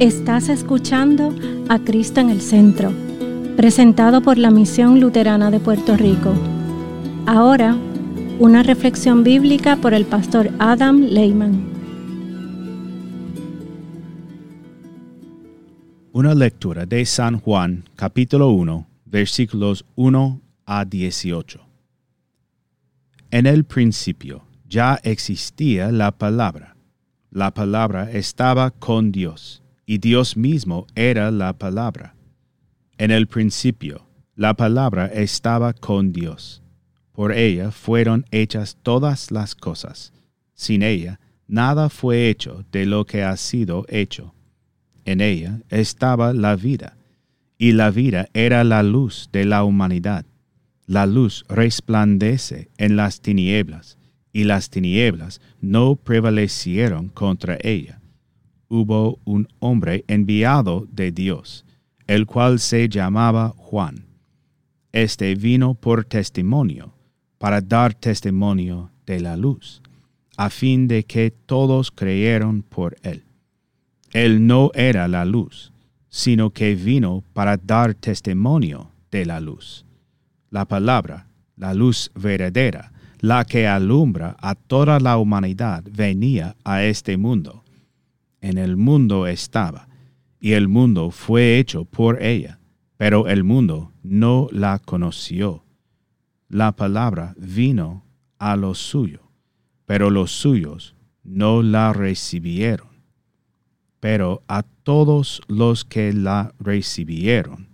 Estás escuchando a Cristo en el Centro, presentado por la Misión Luterana de Puerto Rico. Ahora, una reflexión bíblica por el pastor Adam Lehman. Una lectura de San Juan, capítulo 1, versículos 1 a 18. En el principio ya existía la palabra. La palabra estaba con Dios y Dios mismo era la palabra. En el principio, la palabra estaba con Dios. Por ella fueron hechas todas las cosas. Sin ella, nada fue hecho de lo que ha sido hecho. En ella estaba la vida, y la vida era la luz de la humanidad. La luz resplandece en las tinieblas, y las tinieblas no prevalecieron contra ella hubo un hombre enviado de Dios, el cual se llamaba Juan. Este vino por testimonio, para dar testimonio de la luz, a fin de que todos creyeron por él. Él no era la luz, sino que vino para dar testimonio de la luz. La palabra, la luz verdadera, la que alumbra a toda la humanidad, venía a este mundo en el mundo estaba, y el mundo fue hecho por ella, pero el mundo no la conoció. La palabra vino a los suyos, pero los suyos no la recibieron. Pero a todos los que la recibieron,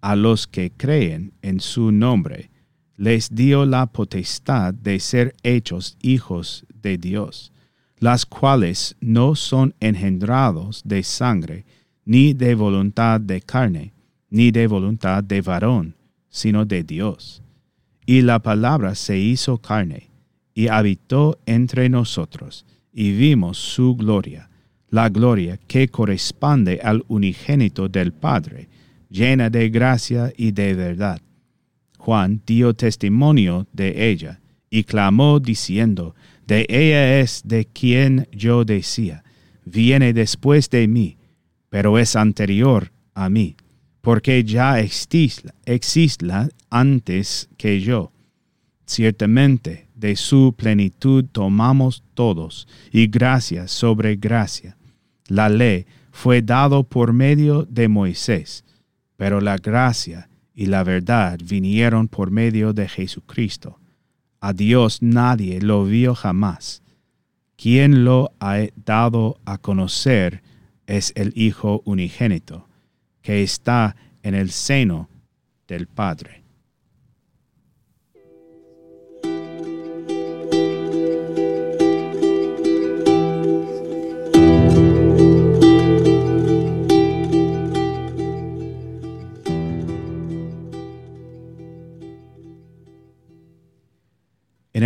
a los que creen en su nombre, les dio la potestad de ser hechos hijos de Dios las cuales no son engendrados de sangre, ni de voluntad de carne, ni de voluntad de varón, sino de Dios. Y la palabra se hizo carne, y habitó entre nosotros, y vimos su gloria, la gloria que corresponde al unigénito del Padre, llena de gracia y de verdad. Juan dio testimonio de ella, y clamó diciendo, de ella es de quien yo decía, viene después de mí, pero es anterior a mí, porque ya existe, antes que yo. Ciertamente, de su plenitud tomamos todos, y gracia sobre gracia. La ley fue dado por medio de Moisés, pero la gracia y la verdad vinieron por medio de Jesucristo a Dios nadie lo vio jamás. Quien lo ha dado a conocer es el Hijo unigénito, que está en el seno del Padre.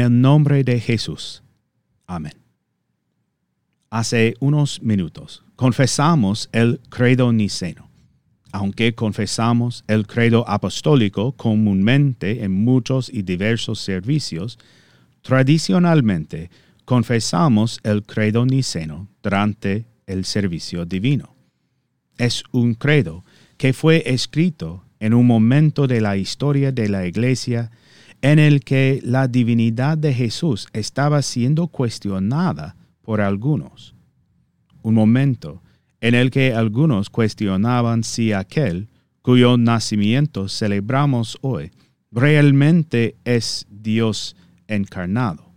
El nombre de Jesús. Amén. Hace unos minutos confesamos el credo niceno. Aunque confesamos el credo apostólico comúnmente en muchos y diversos servicios, tradicionalmente confesamos el credo niceno durante el servicio divino. Es un credo que fue escrito en un momento de la historia de la Iglesia en el que la divinidad de Jesús estaba siendo cuestionada por algunos. Un momento en el que algunos cuestionaban si aquel cuyo nacimiento celebramos hoy realmente es Dios encarnado.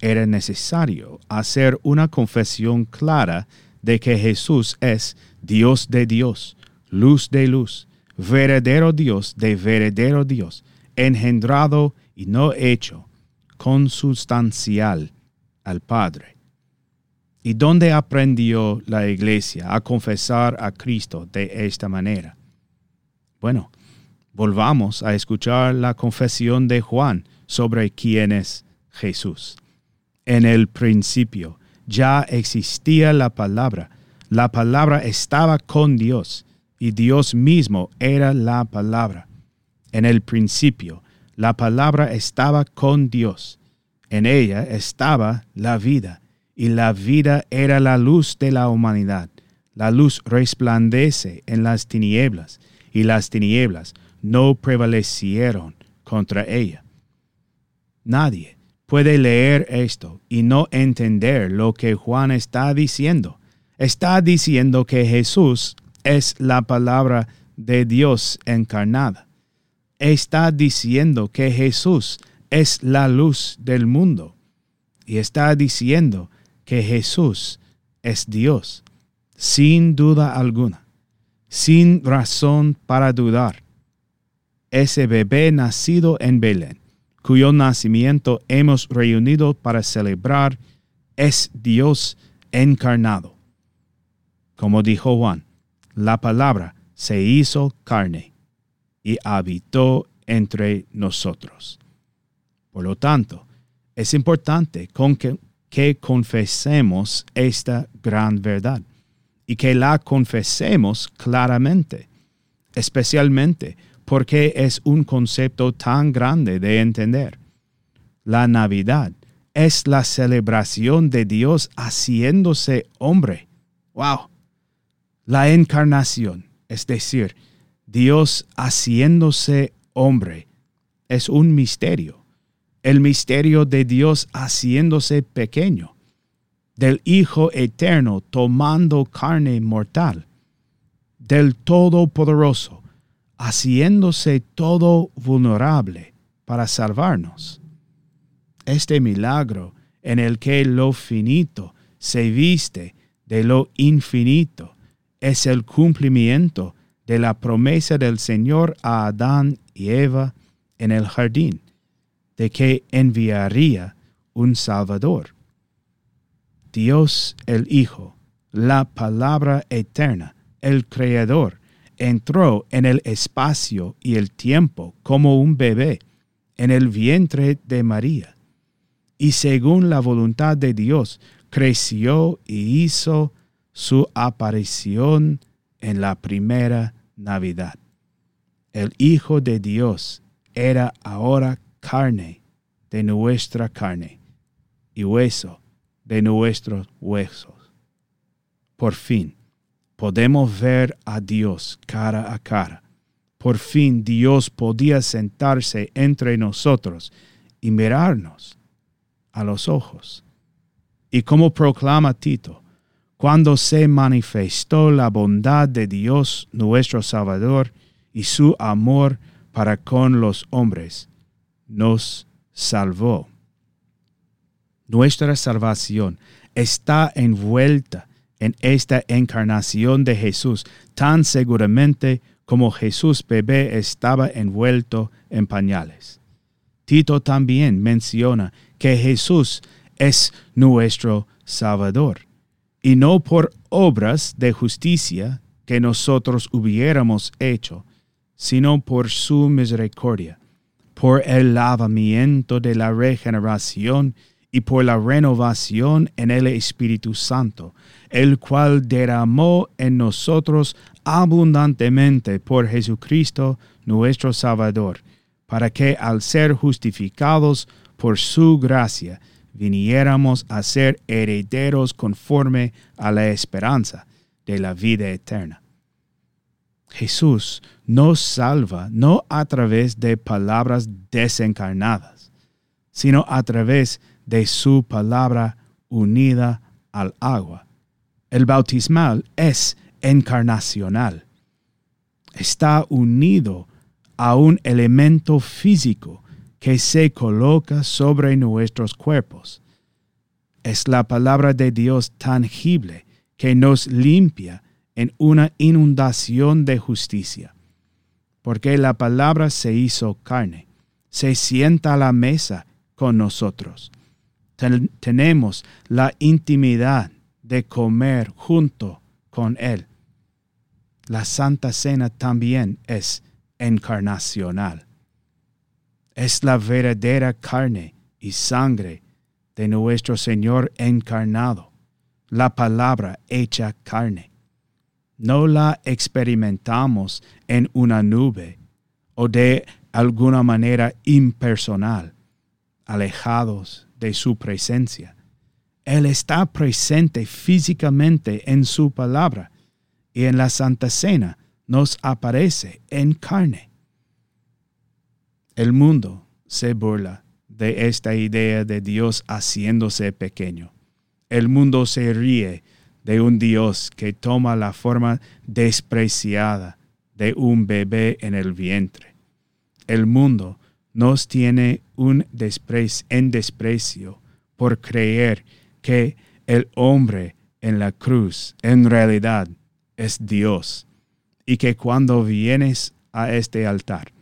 Era necesario hacer una confesión clara de que Jesús es Dios de Dios, luz de luz, verdadero Dios de verdadero Dios, engendrado y no hecho, consustancial al Padre. ¿Y dónde aprendió la iglesia a confesar a Cristo de esta manera? Bueno, volvamos a escuchar la confesión de Juan sobre quién es Jesús. En el principio ya existía la palabra, la palabra estaba con Dios y Dios mismo era la palabra. En el principio, la palabra estaba con Dios. En ella estaba la vida, y la vida era la luz de la humanidad. la luz resplandece en las tinieblas, y las tinieblas no prevalecieron contra ella. Nadie puede leer esto y no entender lo que Juan está diciendo. Está diciendo que Jesús es la palabra de Dios encarnada. Está diciendo que Jesús es la luz del mundo. Y está diciendo que Jesús es Dios sin duda alguna, sin razón para dudar. Ese bebé nacido en Belén, cuyo nacimiento hemos reunido para celebrar, es Dios encarnado. Como dijo Juan, la palabra se hizo carne y habitó entre nosotros. Por lo tanto, es importante con que, que confesemos esta gran verdad y que la confesemos claramente, especialmente porque es un concepto tan grande de entender. La Navidad es la celebración de Dios haciéndose hombre. ¡Wow! La encarnación, es decir, Dios haciéndose hombre, es un misterio. El misterio de Dios haciéndose pequeño del Hijo Eterno tomando carne mortal, del Todopoderoso, haciéndose todo vulnerable para salvarnos. Este milagro en el que lo finito se viste de lo infinito es el cumplimiento de la promesa del Señor a Adán y Eva en el jardín, de que enviaría un Salvador. Dios el Hijo, la palabra eterna, el Creador, entró en el espacio y el tiempo como un bebé en el vientre de María, y según la voluntad de Dios, creció y hizo su aparición en la primera Navidad. El Hijo de Dios era ahora carne de nuestra carne y hueso de nuestros huesos. Por fin, podemos ver a Dios cara a cara. Por fin Dios podía sentarse entre nosotros y mirarnos a los ojos. Y como proclama Tito, cuando se manifestó la bondad de Dios nuestro Salvador y su amor para con los hombres, nos salvó. Nuestra salvación está envuelta en esta encarnación de Jesús. Tan seguramente como Jesús bebé estaba envuelto en pañales. Tito también menciona que Jesús es nuestro Salvador, y no por obras de justicia que nosotros hubiéramos hecho, sino por su misericordia, por el lavamiento de la regeneración y por la renovación en el Espíritu Santo, el cual derramó en nosotros abundantemente por Jesucristo nuestro Salvador, para que al ser justificados por su gracia, viniéramos a ser herederos conforme a la esperanza de la vida eterna. Jesús nos salva no a través de palabras desencarnadas, sino a través de su palabra unida al agua. El bautismal es encarnacional. Está unido a un elemento físico que se coloca sobre nuestros cuerpos. Es la palabra de Dios tangible que nos limpia en una inundación de justicia. Porque la palabra se hizo carne, se sienta a la mesa con nosotros tenemos la intimidad de comer junto con Él. La Santa Cena también es encarnacional. Es la verdadera carne y sangre de nuestro Señor encarnado, la palabra hecha carne. No la experimentamos en una nube o de alguna manera impersonal, alejados de su presencia. Él está presente físicamente en su palabra y en la Santa Cena nos aparece en carne. El mundo se burla de esta idea de Dios haciéndose pequeño. El mundo se ríe de un Dios que toma la forma despreciada de un bebé en el vientre. El mundo nos tiene un en desprecio por creer que el hombre en la cruz en realidad es Dios y que cuando vienes a este altar,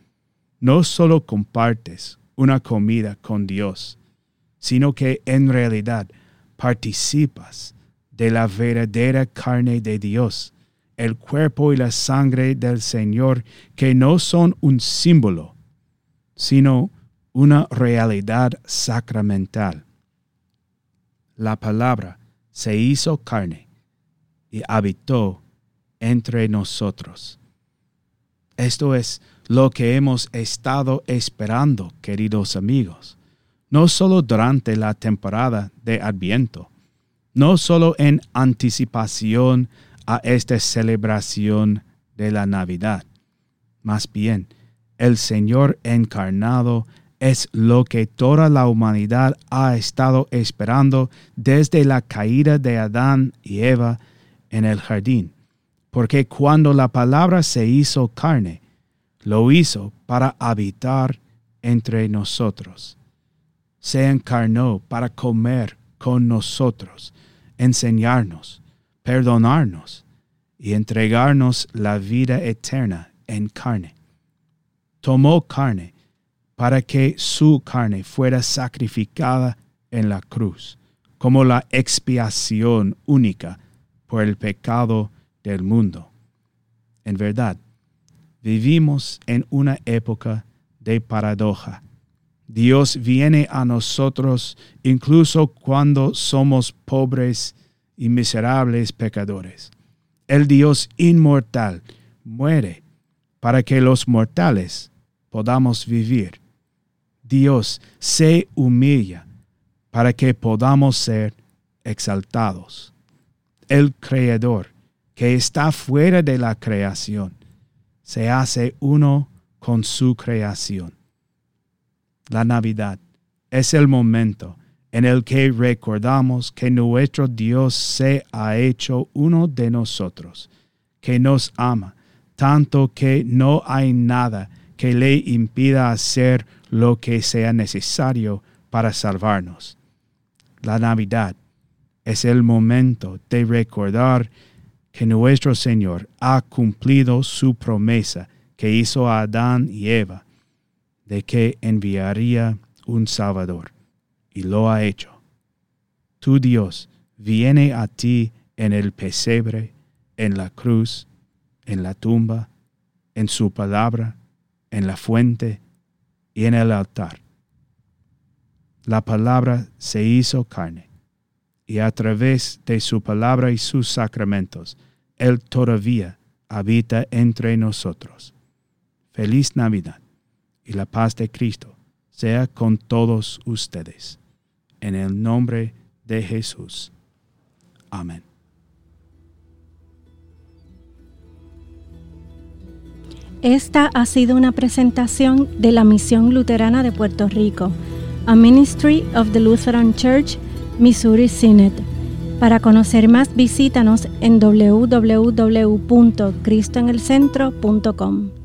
no solo compartes una comida con Dios, sino que en realidad participas de la verdadera carne de Dios, el cuerpo y la sangre del Señor, que no son un símbolo, sino una realidad sacramental. La palabra se hizo carne y habitó entre nosotros. Esto es lo que hemos estado esperando, queridos amigos, no solo durante la temporada de Adviento, no solo en anticipación a esta celebración de la Navidad, más bien, el Señor encarnado es lo que toda la humanidad ha estado esperando desde la caída de Adán y Eva en el jardín. Porque cuando la palabra se hizo carne, lo hizo para habitar entre nosotros. Se encarnó para comer con nosotros, enseñarnos, perdonarnos y entregarnos la vida eterna en carne. Tomó carne para que su carne fuera sacrificada en la cruz, como la expiación única por el pecado del mundo. En verdad, vivimos en una época de paradoja. Dios viene a nosotros incluso cuando somos pobres y miserables pecadores. El Dios inmortal muere para que los mortales podamos vivir. Dios se humilla para que podamos ser exaltados. El Creador, que está fuera de la creación, se hace uno con su creación. La Navidad es el momento en el que recordamos que nuestro Dios se ha hecho uno de nosotros, que nos ama, tanto que no hay nada que le impida hacer lo que sea necesario para salvarnos. La Navidad es el momento de recordar que nuestro Señor ha cumplido su promesa que hizo a Adán y Eva de que enviaría un Salvador, y lo ha hecho. Tu Dios viene a ti en el pesebre, en la cruz, en la tumba, en su palabra, en la fuente y en el altar. La palabra se hizo carne, y a través de su palabra y sus sacramentos, Él todavía habita entre nosotros. Feliz Navidad y la paz de Cristo sea con todos ustedes. En el nombre de Jesús. Amén. Esta ha sido una presentación de la Misión Luterana de Puerto Rico, a Ministry of the Lutheran Church, Missouri Synod. Para conocer más, visítanos en www.cristoenelcentro.com.